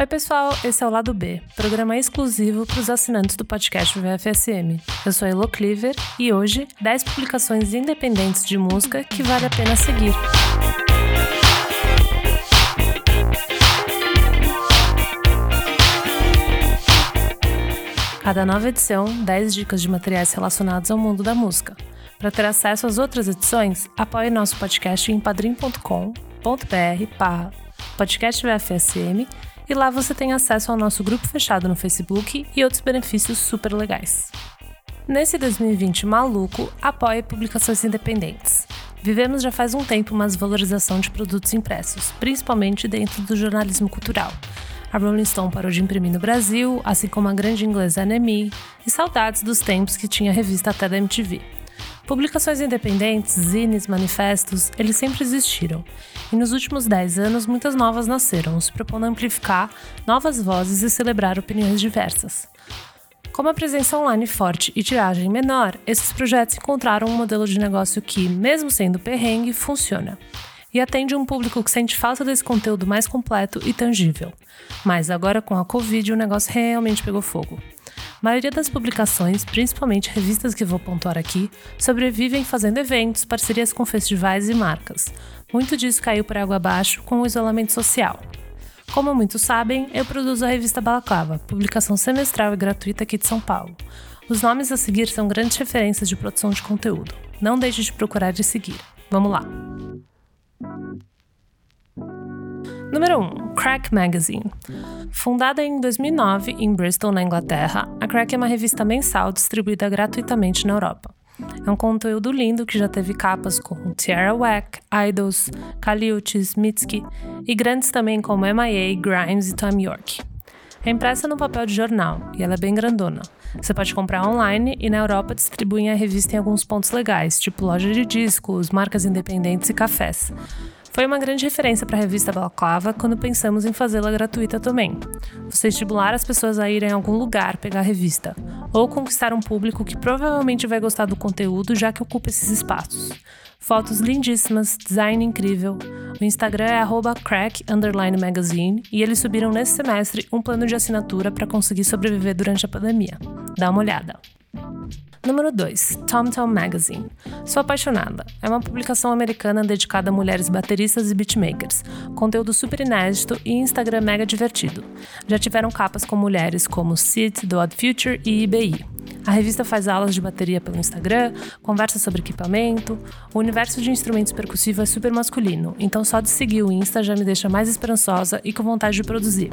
Oi, pessoal, esse é o Lado B, programa exclusivo para os assinantes do podcast VFSM. Eu sou Elo Cleaver e hoje, 10 publicações independentes de música que vale a pena seguir. Cada nova edição, 10 dicas de materiais relacionados ao mundo da música. Para ter acesso às outras edições, apoie nosso podcast em padrim.com.br podcast VFSM e lá você tem acesso ao nosso grupo fechado no Facebook e outros benefícios super legais. Nesse 2020 maluco, apoie publicações independentes. Vivemos já faz um tempo uma desvalorização de produtos impressos, principalmente dentro do jornalismo cultural. A Rolling Stone parou de imprimir no Brasil, assim como a grande inglesa NME, e saudades dos tempos que tinha revista até da MTV. Publicações independentes, zines, manifestos, eles sempre existiram. E nos últimos 10 anos, muitas novas nasceram, se propondo amplificar novas vozes e celebrar opiniões diversas. Com uma presença online forte e tiragem menor, esses projetos encontraram um modelo de negócio que, mesmo sendo perrengue, funciona. E atende um público que sente falta desse conteúdo mais completo e tangível. Mas agora com a Covid, o negócio realmente pegou fogo. A maioria das publicações, principalmente revistas que vou pontuar aqui, sobrevivem fazendo eventos, parcerias com festivais e marcas. Muito disso caiu por água abaixo com o isolamento social. Como muitos sabem, eu produzo a revista Balaclava, publicação semestral e gratuita aqui de São Paulo. Os nomes a seguir são grandes referências de produção de conteúdo. Não deixe de procurar e seguir. Vamos lá! Número 1. Crack Magazine. Fundada em 2009 em Bristol, na Inglaterra, a Crack é uma revista mensal distribuída gratuitamente na Europa. É um conteúdo lindo que já teve capas com Tierra Whack, Idols, Kaliutis, Mitski e grandes também como M.I.A., Grimes e Tom York. É impressa no papel de jornal e ela é bem grandona. Você pode comprar online e na Europa distribuem a revista em alguns pontos legais, tipo loja de discos, marcas independentes e cafés. Foi uma grande referência para a revista Balaclava quando pensamos em fazê-la gratuita também. Você estimular as pessoas a irem a algum lugar pegar a revista, ou conquistar um público que provavelmente vai gostar do conteúdo já que ocupa esses espaços. Fotos lindíssimas, design incrível. O Instagram é crack_magazine e eles subiram nesse semestre um plano de assinatura para conseguir sobreviver durante a pandemia. Dá uma olhada. Número 2. Tom Tom Magazine. Sou apaixonada. É uma publicação americana dedicada a mulheres bateristas e beatmakers. Conteúdo super inédito e Instagram mega divertido. Já tiveram capas com mulheres como Sid, do Odd Future e IBI. A revista faz aulas de bateria pelo Instagram, conversa sobre equipamento. O universo de instrumentos percussivos é super masculino, então só de seguir o Insta já me deixa mais esperançosa e com vontade de produzir.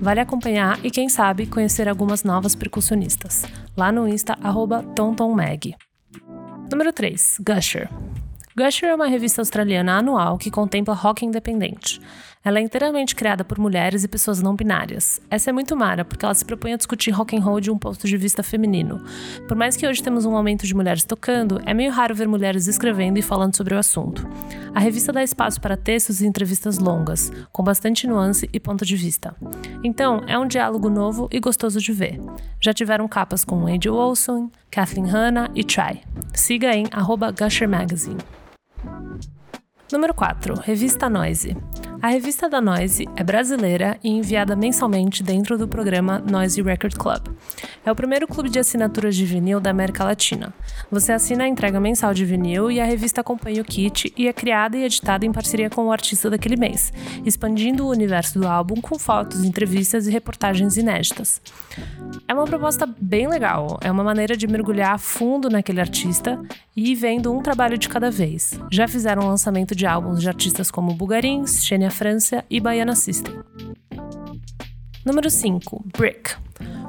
Vale acompanhar e, quem sabe, conhecer algumas novas percussionistas. Lá no Insta, TonTonMag. Número 3. Gusher. Gusher é uma revista australiana anual que contempla rock independente. Ela é inteiramente criada por mulheres e pessoas não binárias. Essa é muito mara, porque ela se propõe a discutir rock and roll de um ponto de vista feminino. Por mais que hoje temos um aumento de mulheres tocando, é meio raro ver mulheres escrevendo e falando sobre o assunto. A revista dá espaço para textos e entrevistas longas, com bastante nuance e ponto de vista. Então, é um diálogo novo e gostoso de ver. Já tiveram capas com Angel Olson, Kathleen Hanna e Try. Siga em Gusher Magazine. Número 4. Revista Noise. A revista da Noise é brasileira e enviada mensalmente dentro do programa Noise Record Club. É o primeiro clube de assinaturas de vinil da América Latina. Você assina a entrega mensal de vinil e a revista acompanha o kit e é criada e editada em parceria com o artista daquele mês, expandindo o universo do álbum com fotos, entrevistas e reportagens inéditas. É uma proposta bem legal, é uma maneira de mergulhar a fundo naquele artista e vendo um trabalho de cada vez. Já fizeram lançamento de álbuns de artistas como Bugarins, Xenia França e Baiana System. Número 5. Brick.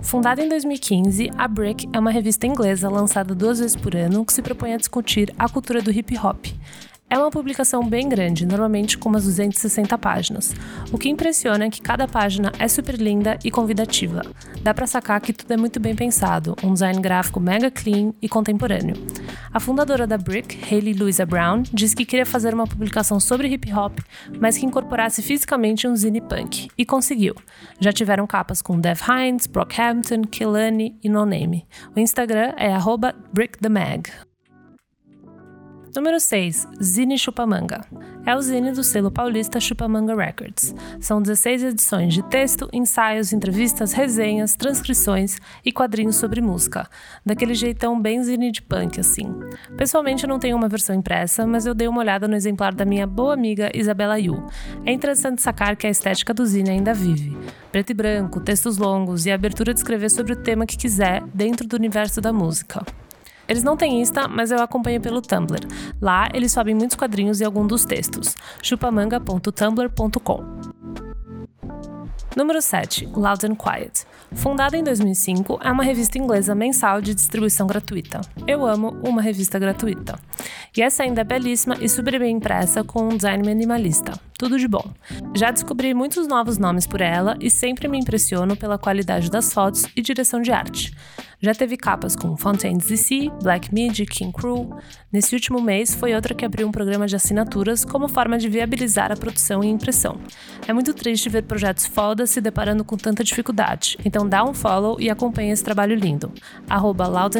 Fundada em 2015, a Brick é uma revista inglesa lançada duas vezes por ano que se propõe a discutir a cultura do hip hop. É uma publicação bem grande, normalmente com umas 260 páginas. O que impressiona é que cada página é super linda e convidativa. Dá para sacar que tudo é muito bem pensado, um design gráfico mega clean e contemporâneo. A fundadora da Brick, Hayley Louisa Brown, disse que queria fazer uma publicação sobre hip hop, mas que incorporasse fisicamente um zine punk, e conseguiu. Já tiveram capas com Dev Hines, Brockhampton, Killani e No Name. O Instagram é BrickTheMag. Número 6. Zine Chupamanga. É o zine do selo paulista Chupamanga Records. São 16 edições de texto, ensaios, entrevistas, resenhas, transcrições e quadrinhos sobre música. Daquele jeitão bem zine de punk, assim. Pessoalmente eu não tenho uma versão impressa, mas eu dei uma olhada no exemplar da minha boa amiga Isabela Yu. É interessante sacar que a estética do zine ainda vive. Preto e branco, textos longos e a abertura de escrever sobre o tema que quiser dentro do universo da música. Eles não têm Insta, mas eu acompanho pelo Tumblr. Lá eles sobem muitos quadrinhos e alguns dos textos. chupamanga.tumblr.com Número 7. Loud and Quiet. Fundada em 2005, é uma revista inglesa mensal de distribuição gratuita. Eu amo uma revista gratuita. E essa ainda é belíssima e super bem impressa com um design minimalista. Tudo de bom. Já descobri muitos novos nomes por ela e sempre me impressiono pela qualidade das fotos e direção de arte. Já teve capas com Fontaines DC, Black Midi, King Crew. Nesse último mês, foi outra que abriu um programa de assinaturas como forma de viabilizar a produção e impressão. É muito triste ver projetos foda se deparando com tanta dificuldade, então dá um follow e acompanha esse trabalho lindo. Arroba Loud.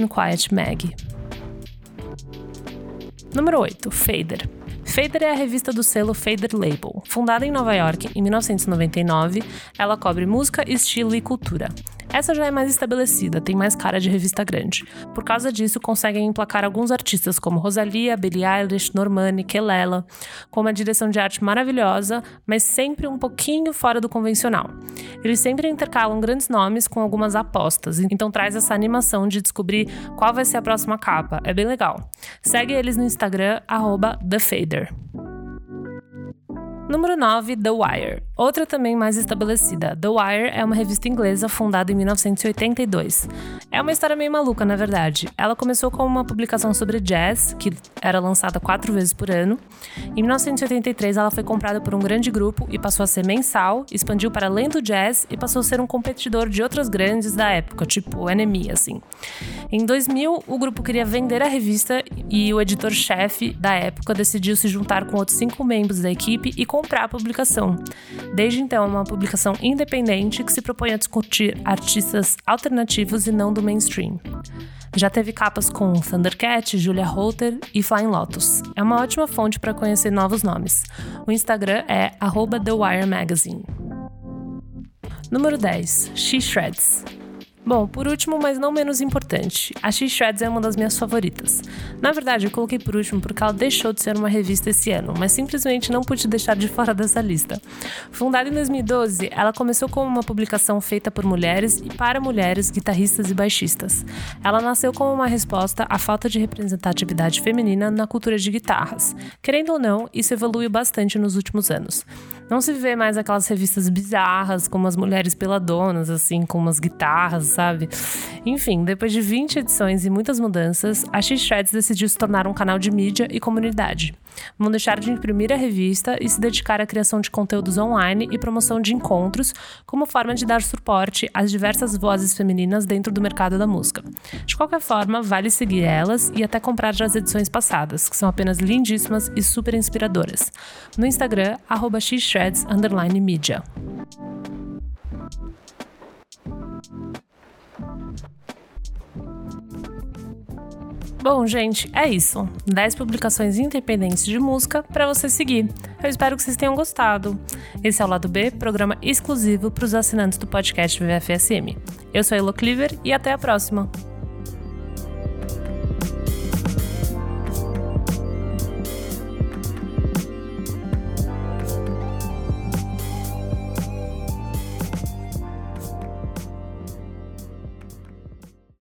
Número 8. Fader. Fader é a revista do selo Fader Label. Fundada em Nova York em 1999, ela cobre música, estilo e cultura. Essa já é mais estabelecida, tem mais cara de revista grande. Por causa disso, conseguem emplacar alguns artistas como Rosalia, Billie Eilish, Normani, Kelela, com uma direção de arte maravilhosa, mas sempre um pouquinho fora do convencional. Eles sempre intercalam grandes nomes com algumas apostas, então traz essa animação de descobrir qual vai ser a próxima capa. É bem legal. Segue eles no Instagram, TheFader. Número 9, The Wire. Outra também mais estabelecida. The Wire é uma revista inglesa fundada em 1982. É uma história meio maluca, na verdade. Ela começou com uma publicação sobre jazz, que era lançada quatro vezes por ano. Em 1983, ela foi comprada por um grande grupo e passou a ser mensal, expandiu para além do jazz e passou a ser um competidor de outras grandes da época, tipo Enemy, assim. Em 2000, o grupo queria vender a revista e o editor-chefe da época decidiu se juntar com outros cinco membros da equipe e comprar a publicação. Desde então, é uma publicação independente que se propõe a discutir artistas alternativos e não do mainstream. Já teve capas com Thundercat, Julia Holter e Flying Lotus. É uma ótima fonte para conhecer novos nomes. O Instagram é @thewiremagazine. Número 10. She Shreds. Bom, por último, mas não menos importante, a X-Shreds é uma das minhas favoritas. Na verdade, eu coloquei por último porque ela deixou de ser uma revista esse ano, mas simplesmente não pude deixar de fora dessa lista. Fundada em 2012, ela começou como uma publicação feita por mulheres e para mulheres, guitarristas e baixistas. Ela nasceu como uma resposta à falta de representatividade feminina na cultura de guitarras. Querendo ou não, isso evoluiu bastante nos últimos anos. Não se vê mais aquelas revistas bizarras, como as mulheres peladonas, assim, com umas guitarras, sabe? Enfim, depois de 20 edições e muitas mudanças, a X-Shreds decidiu se tornar um canal de mídia e comunidade. Vão deixar de imprimir a revista e se dedicar à criação de conteúdos online e promoção de encontros, como forma de dar suporte às diversas vozes femininas dentro do mercado da música. De qualquer forma, vale seguir elas e até comprar as edições passadas, que são apenas lindíssimas e super inspiradoras. No Instagram, arroba xshreds Bom, gente, é isso. 10 publicações independentes de música para você seguir. Eu espero que vocês tenham gostado. Esse é o Lado B, programa exclusivo para os assinantes do podcast VFSM. Eu sou a Elo Cleaver e até a próxima.